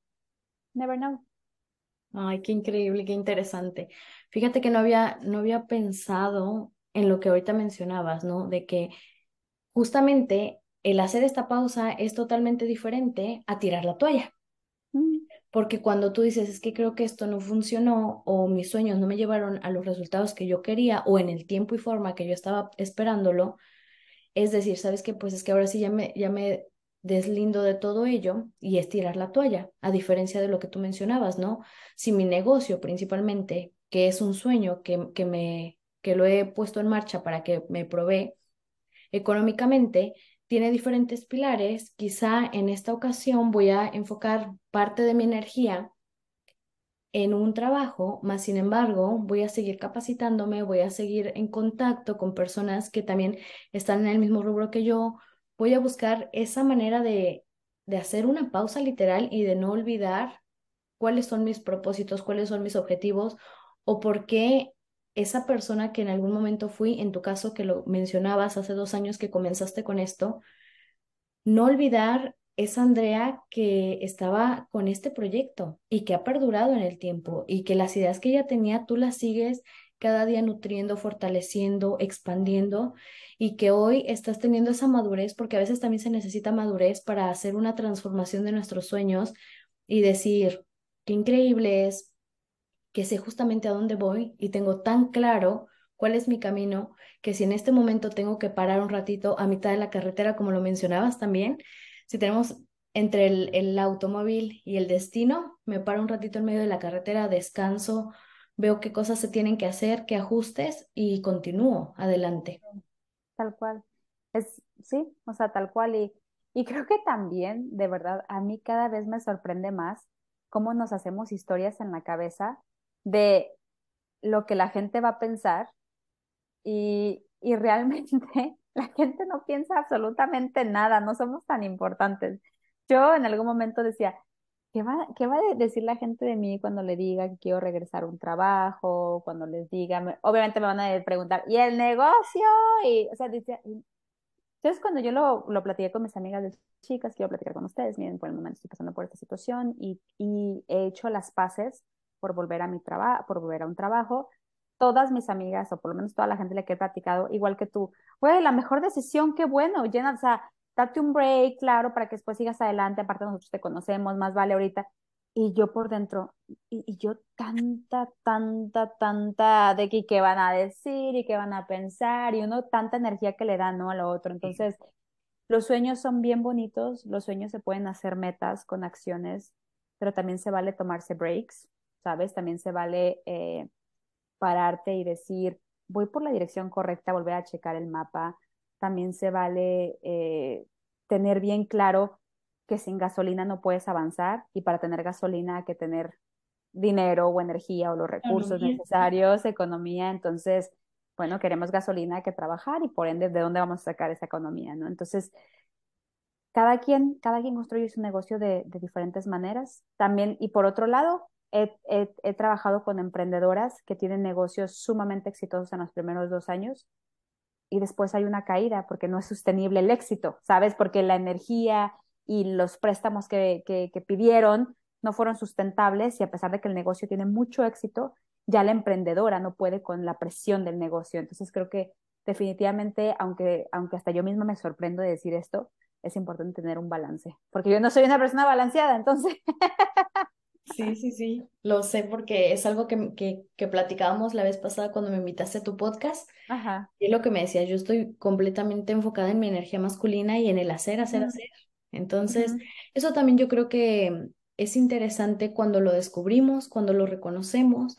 Speaker 2: Never know.
Speaker 1: Ay, qué increíble, qué interesante. Fíjate que no había, no había pensado en lo que ahorita mencionabas, ¿no? De que justamente el hacer esta pausa es totalmente diferente a tirar la toalla. Porque cuando tú dices, es que creo que esto no funcionó o mis sueños no me llevaron a los resultados que yo quería o en el tiempo y forma que yo estaba esperándolo, es decir, sabes que pues es que ahora sí ya me, ya me deslindo de todo ello y es tirar la toalla, a diferencia de lo que tú mencionabas, ¿no? Si mi negocio principalmente, que es un sueño que, que, me, que lo he puesto en marcha para que me provee económicamente, tiene diferentes pilares, quizá en esta ocasión voy a enfocar parte de mi energía en un trabajo, más sin embargo, voy a seguir capacitándome, voy a seguir en contacto con personas que también están en el mismo rubro que yo, voy a buscar esa manera de, de hacer una pausa literal y de no olvidar cuáles son mis propósitos, cuáles son mis objetivos o por qué esa persona que en algún momento fui, en tu caso que lo mencionabas hace dos años que comenzaste con esto, no olvidar esa Andrea que estaba con este proyecto y que ha perdurado en el tiempo y que las ideas que ella tenía tú las sigues cada día nutriendo, fortaleciendo, expandiendo y que hoy estás teniendo esa madurez porque a veces también se necesita madurez para hacer una transformación de nuestros sueños y decir, qué increíble es que sé justamente a dónde voy y tengo tan claro cuál es mi camino, que si en este momento tengo que parar un ratito a mitad de la carretera, como lo mencionabas también, si tenemos entre el, el automóvil y el destino, me paro un ratito en medio de la carretera, descanso, veo qué cosas se tienen que hacer, qué ajustes y continúo adelante.
Speaker 2: Tal cual. Es, sí, o sea, tal cual. Y, y creo que también, de verdad, a mí cada vez me sorprende más cómo nos hacemos historias en la cabeza de lo que la gente va a pensar y, y realmente [laughs] la gente no piensa absolutamente nada, no somos tan importantes. yo en algún momento decía, ¿qué va, qué va a decir la gente de mí cuando le diga que quiero regresar a un trabajo, cuando les diga, obviamente me van a preguntar, ¿y el negocio? Y, o sea, decía, entonces, cuando yo lo, lo platiqué con mis amigas de chicas, quiero platicar con ustedes, miren, por el momento estoy pasando por esta situación y, y he hecho las paces por volver a mi trabajo, por volver a un trabajo. Todas mis amigas, o por lo menos toda la gente le que he platicado, igual que tú, güey, la mejor decisión, qué bueno, llena, o sea, date un break, claro, para que después sigas adelante, aparte nosotros te conocemos, más vale ahorita. Y yo por dentro, y, y yo tanta, tanta, tanta de que qué van a decir y qué van a pensar, y uno tanta energía que le da, ¿no? A lo otro. Entonces, los sueños son bien bonitos, los sueños se pueden hacer metas con acciones, pero también se vale tomarse breaks, ¿sabes? También se vale eh, pararte y decir, voy por la dirección correcta, volver a checar el mapa. También se vale eh, tener bien claro que sin gasolina no puedes avanzar y para tener gasolina hay que tener dinero o energía o los recursos necesarios, economía. Entonces, bueno, queremos gasolina, hay que trabajar y por ende, ¿de dónde vamos a sacar esa economía? ¿no? Entonces, cada quien, cada quien construye su negocio de, de diferentes maneras. También, y por otro lado, he, trabajado con emprendedoras que tienen negocios sumamente exitosos en los primeros dos años y después hay una caída porque no es sostenible el éxito, ¿sabes? Porque la energía, y los préstamos que pidieron no fueron sustentables y a pesar de que el negocio tiene mucho éxito, ya la emprendedora no puede con la presión del negocio. Entonces creo que definitivamente, aunque, aunque hasta yo misma me sorprendo de decir esto, es importante tener un balance, porque yo no soy una persona balanceada, entonces. [laughs]
Speaker 1: Sí, sí, sí, lo sé porque es algo que, que, que platicábamos la vez pasada cuando me invitaste a tu podcast.
Speaker 2: Ajá.
Speaker 1: Y es lo que me decías, yo estoy completamente enfocada en mi energía masculina y en el hacer, hacer, hacer. Entonces, eso también yo creo que es interesante cuando lo descubrimos, cuando lo reconocemos,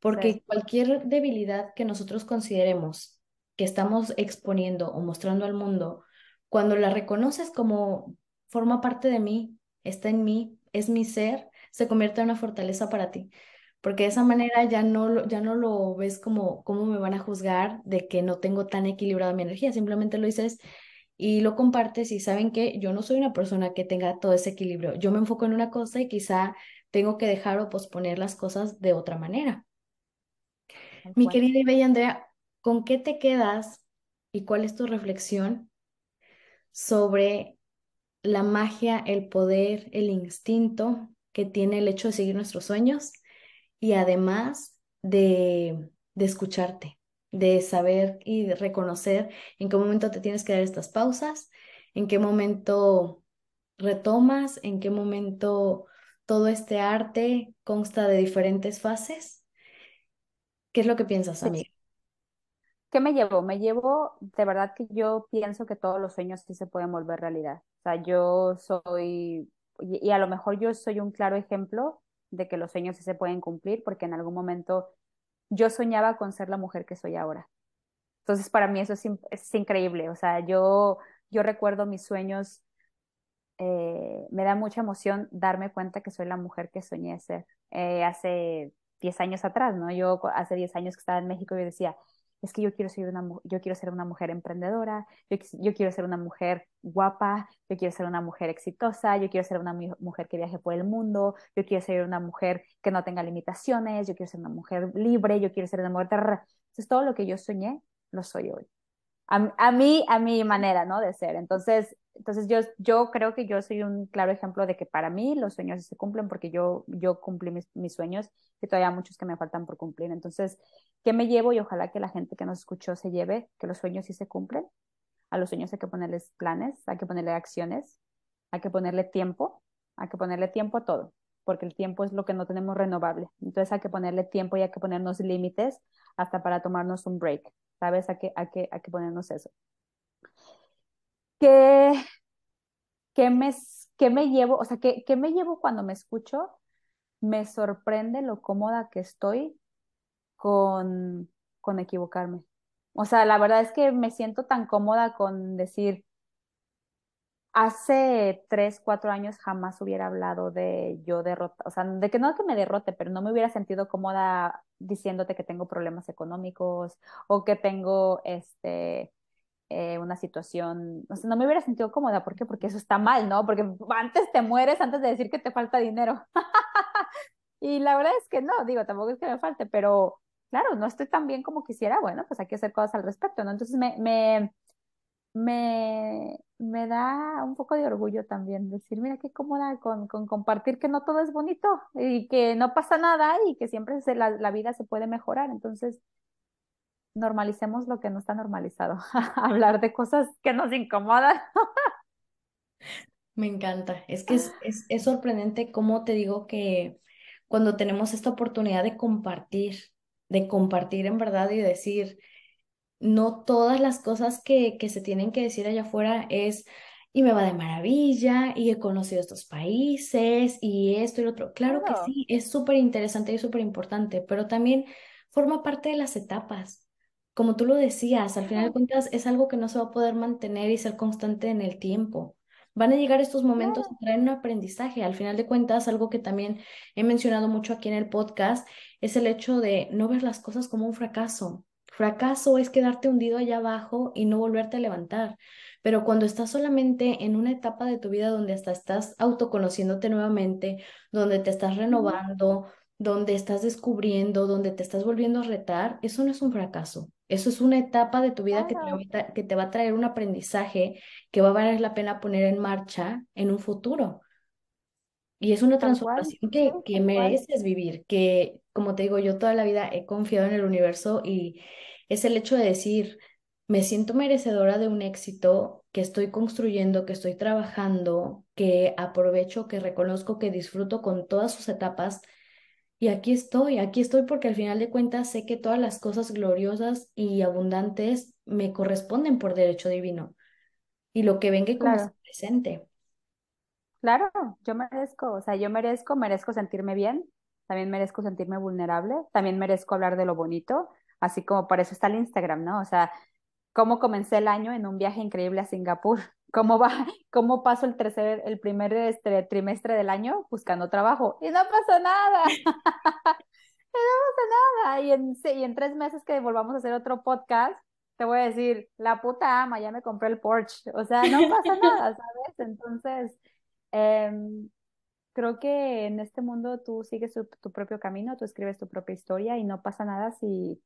Speaker 1: porque cualquier debilidad que nosotros consideremos que estamos exponiendo o mostrando al mundo, cuando la reconoces como forma parte de mí, está en mí, es mi ser, se convierte en una fortaleza para ti. Porque de esa manera ya no, lo, ya no lo ves como cómo me van a juzgar de que no tengo tan equilibrada mi energía, simplemente lo dices, y lo compartes y saben que yo no soy una persona que tenga todo ese equilibrio. Yo me enfoco en una cosa y quizá tengo que dejar o posponer las cosas de otra manera. Mi querida y bella Andrea, ¿con qué te quedas y cuál es tu reflexión sobre la magia, el poder, el instinto que tiene el hecho de seguir nuestros sueños y además de, de escucharte? de saber y de reconocer en qué momento te tienes que dar estas pausas, en qué momento retomas, en qué momento todo este arte consta de diferentes fases. ¿Qué es lo que piensas, amiga?
Speaker 2: ¿Qué me llevo? Me llevo, de verdad que yo pienso que todos los sueños sí se pueden volver realidad. O sea, yo soy, y a lo mejor yo soy un claro ejemplo de que los sueños se pueden cumplir, porque en algún momento yo soñaba con ser la mujer que soy ahora. Entonces, para mí eso es, increíble. O sea, yo, yo recuerdo mis sueños, eh, me da mucha emoción darme cuenta que soy la mujer que soñé ser eh, hace 10 años atrás, ¿no? Yo hace 10 años que estaba en México y decía, es que yo quiero ser una, yo quiero ser una mujer emprendedora, yo, quiero ser una mujer guapa, yo quiero ser una mujer exitosa, yo quiero ser una mujer que viaje por el mundo, yo quiero ser una mujer que no tenga limitaciones, yo quiero ser una mujer libre, yo quiero ser una mujer... Entonces todo lo que yo soñé, lo soy hoy. A, a mí, a mi manera, ¿no? De ser. Entonces, entonces yo, yo creo que yo soy un claro ejemplo de que para mí los sueños se cumplen porque yo, yo cumplí mis, mis sueños y todavía muchos que me faltan por cumplir. Entonces, ¿qué me llevo? Y ojalá que la gente que nos escuchó se lleve, que los sueños sí se cumplen. A los sueños hay que ponerles planes, hay que ponerle acciones, hay que ponerle tiempo, hay que ponerle tiempo a todo, porque el tiempo es lo que no tenemos renovable. Entonces hay que ponerle tiempo y hay que ponernos límites hasta para tomarnos un break, ¿sabes? Hay que, hay que, hay que ponernos eso. ¿Qué, qué, me, qué me llevo? O sea, ¿qué, ¿qué me llevo cuando me escucho? Me sorprende lo cómoda que estoy con, con equivocarme. O sea, la verdad es que me siento tan cómoda con decir, hace tres, cuatro años jamás hubiera hablado de yo derrota, o sea, de que no que me derrote, pero no me hubiera sentido cómoda diciéndote que tengo problemas económicos o que tengo este eh, una situación, o sea, no me hubiera sentido cómoda, ¿por qué? Porque eso está mal, ¿no? Porque antes te mueres antes de decir que te falta dinero. [laughs] y la verdad es que no, digo, tampoco es que me falte, pero claro, no estoy tan bien como quisiera, bueno, pues hay que hacer cosas al respecto, ¿no? Entonces me, me, me, me da un poco de orgullo también decir, mira qué cómoda con, con compartir que no todo es bonito y que no pasa nada y que siempre la, la vida se puede mejorar. Entonces, normalicemos lo que no está normalizado, [laughs] hablar de cosas que nos incomodan.
Speaker 1: Me encanta. Es que es, es, es sorprendente cómo te digo que cuando tenemos esta oportunidad de compartir, de compartir en verdad y decir, no todas las cosas que, que se tienen que decir allá afuera es, y me va de maravilla, y he conocido estos países, y esto y lo otro. Claro que
Speaker 2: Claro,
Speaker 1: sí, es súper interesante y súper importante, pero también forma parte de las etapas. Como tú lo decías, al final de cuentas es algo que no se va a poder mantener y ser constante en el tiempo. Van a llegar estos momentos y traen un aprendizaje. Al final de cuentas, algo que también he mencionado mucho aquí en el podcast es el hecho de no ver las cosas como un fracaso. Fracaso es quedarte hundido allá abajo y no volverte a levantar. Pero cuando estás solamente en una etapa de tu vida donde hasta estás autoconociéndote nuevamente, donde te estás renovando, donde estás descubriendo, donde te estás volviendo a retar, eso no es un fracaso. Eso es una etapa de tu vida que te va a,
Speaker 2: claro,
Speaker 1: tra- que te va a traer un aprendizaje que va a valer la pena poner en marcha en un futuro. Y es una transformación que, que mereces vivir, que como te digo, yo toda la vida he confiado en el universo y es el hecho de decir, me siento merecedora de un éxito que estoy construyendo, que estoy trabajando, que aprovecho, que reconozco, que disfruto con todas sus etapas. Y aquí estoy, aquí estoy porque al final de cuentas sé que todas las cosas gloriosas y abundantes me corresponden por derecho divino y lo que venga como
Speaker 2: claro.
Speaker 1: presente.
Speaker 2: Claro, yo merezco, o sea, yo merezco, merezco sentirme bien, también merezco sentirme vulnerable, también merezco hablar de lo bonito, así como para eso está el Instagram, ¿no? O sea, cómo comencé el año en un viaje increíble a Singapur, cómo va, [laughs] cómo paso el tercer, el primer este, trimestre del año buscando trabajo. Y no pasó nada, [laughs] y no pasó nada, y en, y en tres meses que volvamos a hacer otro podcast, te voy a decir, la puta ama, ya me compré el Porsche, o sea, no pasa [laughs] nada, ¿sabes? Entonces... em, Creo que en este mundo tú sigues tu, tu propio camino, tú escribes tu propia historia y no pasa nada si...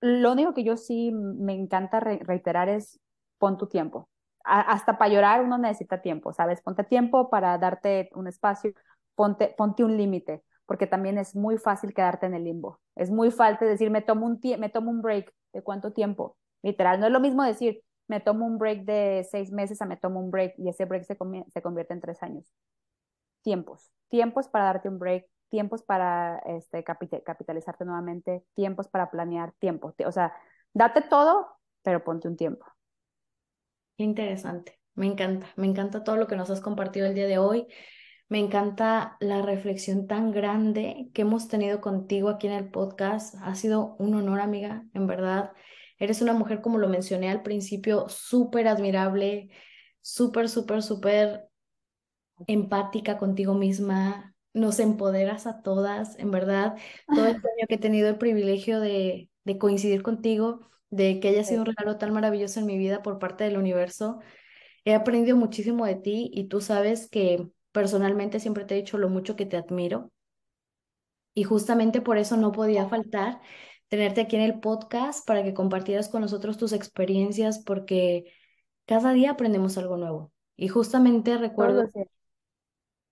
Speaker 2: Lo único que yo sí me encanta re- reiterar es pon tu tiempo. Hasta para llorar uno necesita tiempo, ¿sabes? Ponte tiempo para darte un espacio, ponte, ponte un límite, porque también es muy fácil quedarte en el limbo. Es muy fácil decir, me tomo un, me tomo un break. ¿De cuánto tiempo? Literal, no es lo mismo decir, me tomo un break de seis meses a me tomo un break y ese break se, convierte en tres años tiempos, tiempos para darte un break, tiempos para este, capit capitalizarte nuevamente, tiempos para planear, tiempo. O sea, date todo, pero ponte un tiempo.
Speaker 1: Qué interesante. Me encanta, me encanta todo lo que nos has compartido el día de hoy. Me encanta la reflexión tan grande que hemos tenido contigo aquí en el podcast. Ha sido un honor, amiga, en verdad. Eres una mujer, como lo mencioné al principio, súper admirable, súper, súper, súper empática contigo misma. Nos empoderas a todas, en verdad. Todo este [laughs] año que he tenido el privilegio de, de coincidir contigo, de que haya sido un regalo tan maravilloso en mi vida por parte del universo. He aprendido muchísimo de ti y tú sabes que personalmente siempre te he dicho lo mucho que te admiro y justamente por eso no podía faltar tenerte aquí en el podcast para que compartieras con nosotros tus experiencias porque cada día aprendemos algo nuevo. Y justamente recuerdo.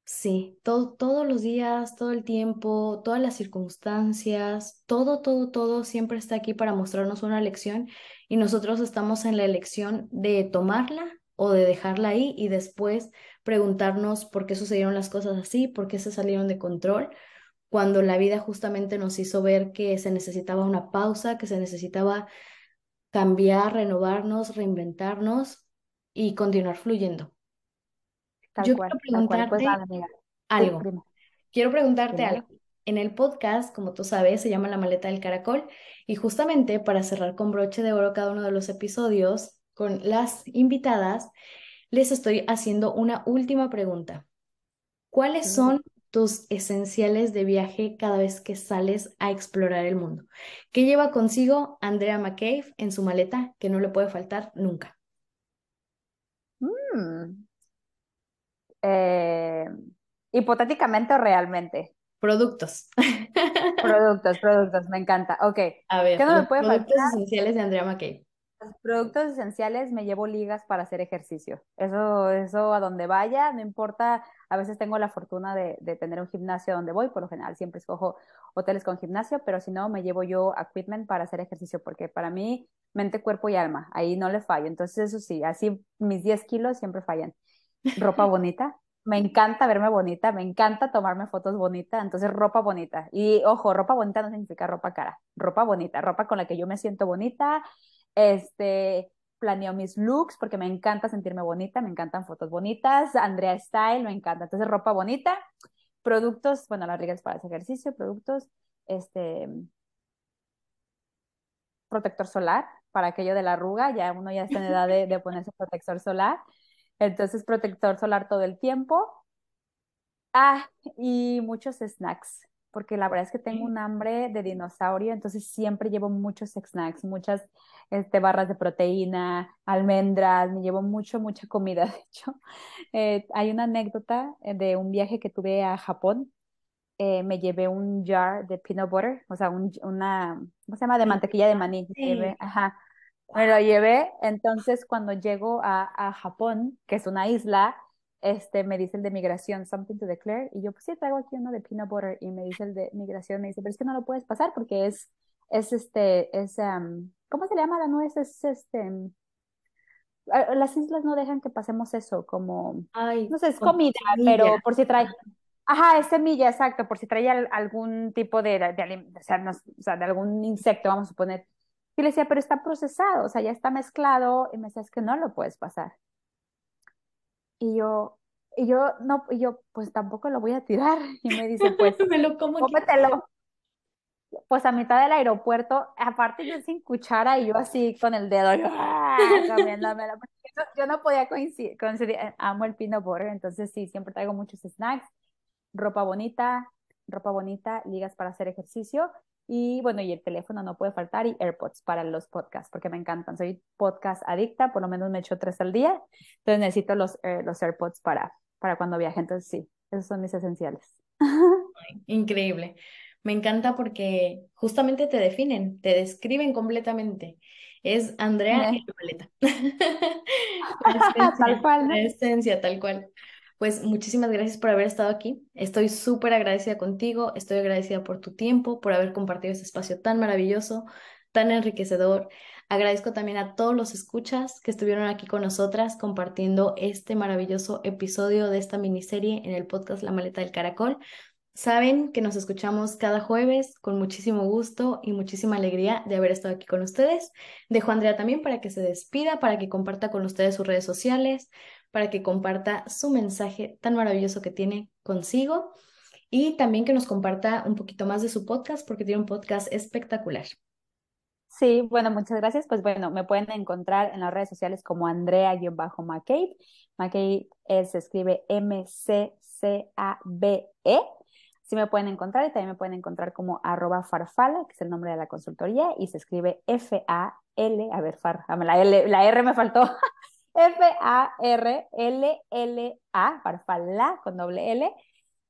Speaker 1: Sí, todo, todos los días, todo el tiempo, todas las circunstancias, todo, todo, todo siempre está aquí para mostrarnos una lección y nosotros estamos en la elección de tomarla o de dejarla ahí y después preguntarnos por qué sucedieron las cosas así, por qué se salieron de control, cuando la vida justamente nos hizo ver que se necesitaba una pausa, que se necesitaba cambiar, renovarnos, reinventarnos y continuar fluyendo.
Speaker 2: Tal
Speaker 1: Yo quiero
Speaker 2: cual. Pues
Speaker 1: preguntarte
Speaker 2: amiga. Sí,
Speaker 1: algo. Quiero preguntarte algo. En el podcast, como tú sabes, se llama La maleta del caracol y justamente para cerrar con broche de oro cada uno de los episodios con las invitadas, les estoy haciendo una última pregunta. ¿Cuáles son tus esenciales de viaje cada vez que sales a explorar el mundo. ¿Qué lleva consigo Andrea McCabe en su maleta que no le puede faltar nunca?
Speaker 2: Mm. Eh, hipotéticamente o realmente.
Speaker 1: Productos.
Speaker 2: Productos, productos, me encanta. Ok.
Speaker 1: A ver,
Speaker 2: ¿Qué no me puede
Speaker 1: productos
Speaker 2: faltar?
Speaker 1: esenciales de Andrea.
Speaker 2: Los productos esenciales me llevo ligas para hacer ejercicio. Eso, eso a donde vaya, no importa. A veces tengo la fortuna de, de tener un gimnasio donde voy, por lo general siempre escojo hoteles con gimnasio, pero si no, me llevo yo equipment para hacer ejercicio, porque para mí, mente, cuerpo y alma, ahí no le fallo. Entonces, eso sí, así mis 10 kilos siempre fallan. Ropa bonita, me encanta verme bonita, me encanta tomarme fotos bonitas, entonces ropa bonita. Y ojo, ropa bonita no significa ropa cara, ropa bonita, ropa con la que yo me siento bonita, este, planeo mis looks porque me encanta sentirme bonita, me encantan fotos bonitas, Andrea Style, me encanta. Entonces, ropa bonita, productos, bueno, las reglas para ese ejercicio, productos, este, protector solar para aquello de la arruga, ya uno ya está en edad de, de ponerse protector solar. Entonces, protector solar todo el tiempo. Ah, y muchos snacks, porque la verdad es que tengo un hambre de dinosaurio, entonces siempre llevo muchos snacks, muchas este, barras de proteína, almendras, me llevo mucho, mucha comida. [laughs] De hecho, eh, hay una anécdota de un viaje que tuve a Japón. Eh, me llevé un jar de peanut butter, o sea, un, una, ¿cómo se llama? De mantequilla de maní.
Speaker 1: Sí.
Speaker 2: ajá, me lo llevé. Entonces, cuando llego a, a Japón, que es una isla, este, me dice el de migración, something to declare, y yo, pues sí, traigo aquí uno de peanut butter, y me dice el de migración, me dice, pero es que no lo puedes pasar porque es, es este, es, um, ¿cómo se le llama la nuez? Es este, um, las islas no dejan que pasemos eso, como,
Speaker 1: Ay,
Speaker 2: no sé, es comida, pero por si trae, ajá, es semilla, exacto, por si trae al- algún tipo de, de, o sea, no- o sea, de algún insecto, vamos a suponer. Y le decía, pero está procesado, o sea, ya está mezclado, y me decía, es que no lo puedes pasar. Y yo, y yo, no, y yo, pues tampoco lo voy a tirar. [laughs] Y me dice, pues, [laughs]
Speaker 1: Me lo como
Speaker 2: cómetelo. Pues a mitad del aeropuerto, aparte yo sin cuchara y yo así con el dedo, yo, ¡ah! Yo, no- yo no podía coincidir, coincidir, amo el peanut butter, entonces sí, siempre traigo muchos snacks, ropa bonita, ropa bonita, ligas para hacer ejercicio y bueno, y el teléfono no puede faltar y AirPods para los podcasts, porque me encantan. Soy podcast adicta, por lo menos me echo tres al día, entonces necesito los, eh, los AirPods para, para cuando viaje, entonces sí, esos son mis esenciales. [laughs]
Speaker 1: Increíble. Me encanta porque justamente te definen, te describen completamente. Es Andrea en
Speaker 2: Me-
Speaker 1: la maleta. La esencia,
Speaker 2: Tal cual, ¿no?
Speaker 1: la esencia, tal cual. Pues muchísimas gracias por haber estado aquí. Estoy súper agradecida contigo, estoy agradecida por tu tiempo, por haber compartido este espacio tan maravilloso, tan enriquecedor. Agradezco también a todos los escuchas que estuvieron aquí con nosotras compartiendo este maravilloso episodio de esta miniserie en el podcast La Maleta del Caracol. Saben que nos escuchamos cada jueves con muchísimo gusto y muchísima alegría de haber estado aquí con ustedes. Dejo a Andrea también para que se despida, para que comparta con ustedes sus redes sociales, para que comparta su mensaje tan maravilloso que tiene consigo y también que nos comparta un poquito más de su podcast porque tiene un podcast espectacular.
Speaker 2: Sí, bueno, muchas gracias. Pues bueno, me pueden encontrar en las redes sociales como Andrea-McCabe. McCabe se escribe M-C-C-A-B-E. Sí me pueden encontrar y también me pueden encontrar como arroba farfala, que es el nombre de la consultoría, y se escribe F-A-L, a ver, far, ah, la, L, la R me faltó, [laughs] F-A-R-L-L-A, farfala, con doble L.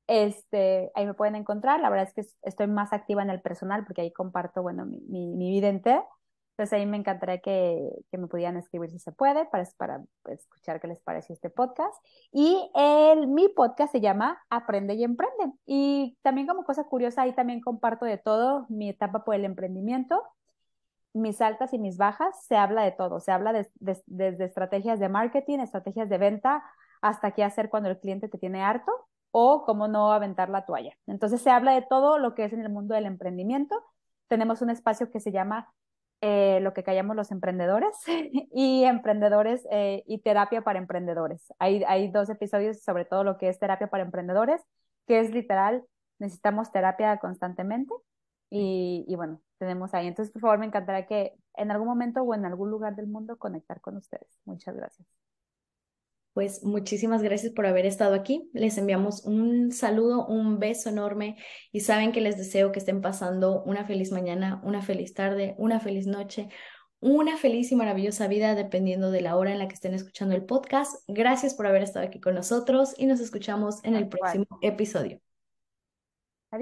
Speaker 2: Este, ahí me pueden encontrar. La verdad es que estoy más activa en el personal porque ahí comparto, bueno, mi, mi, mi vida entera. Entonces ahí me encantaría que, que, me pudieran escribir si se puede para, para escuchar qué les pareció este podcast. Y el, mi podcast se llama Aprende y Emprende. Y también como cosa curiosa, ahí también comparto de todo mi etapa por el emprendimiento, mis altas y mis bajas. Se habla de todo. Se habla de, de, desde estrategias de marketing, estrategias de venta, hasta qué hacer cuando el cliente te tiene harto o cómo no aventar la toalla. Entonces se habla de todo lo que es en el mundo del emprendimiento. Tenemos un espacio que se llama eh, lo que callamos los emprendedores [laughs] y emprendedores eh, y terapia para emprendedores. Hay, hay dos episodios sobre todo lo que es terapia para emprendedores, que es literal, necesitamos terapia constantemente y, y bueno, tenemos ahí. Entonces, por favor, me encantaría que en algún momento o en algún lugar del mundo conectar con ustedes. Muchas gracias.
Speaker 1: Pues muchísimas gracias por haber estado aquí. Les enviamos un saludo, un beso enorme y saben que les deseo que estén pasando una feliz mañana, una feliz tarde, una feliz noche, una feliz y maravillosa vida dependiendo de la hora en la que estén escuchando el podcast. Gracias por haber estado aquí con nosotros y nos escuchamos en el próximo episodio.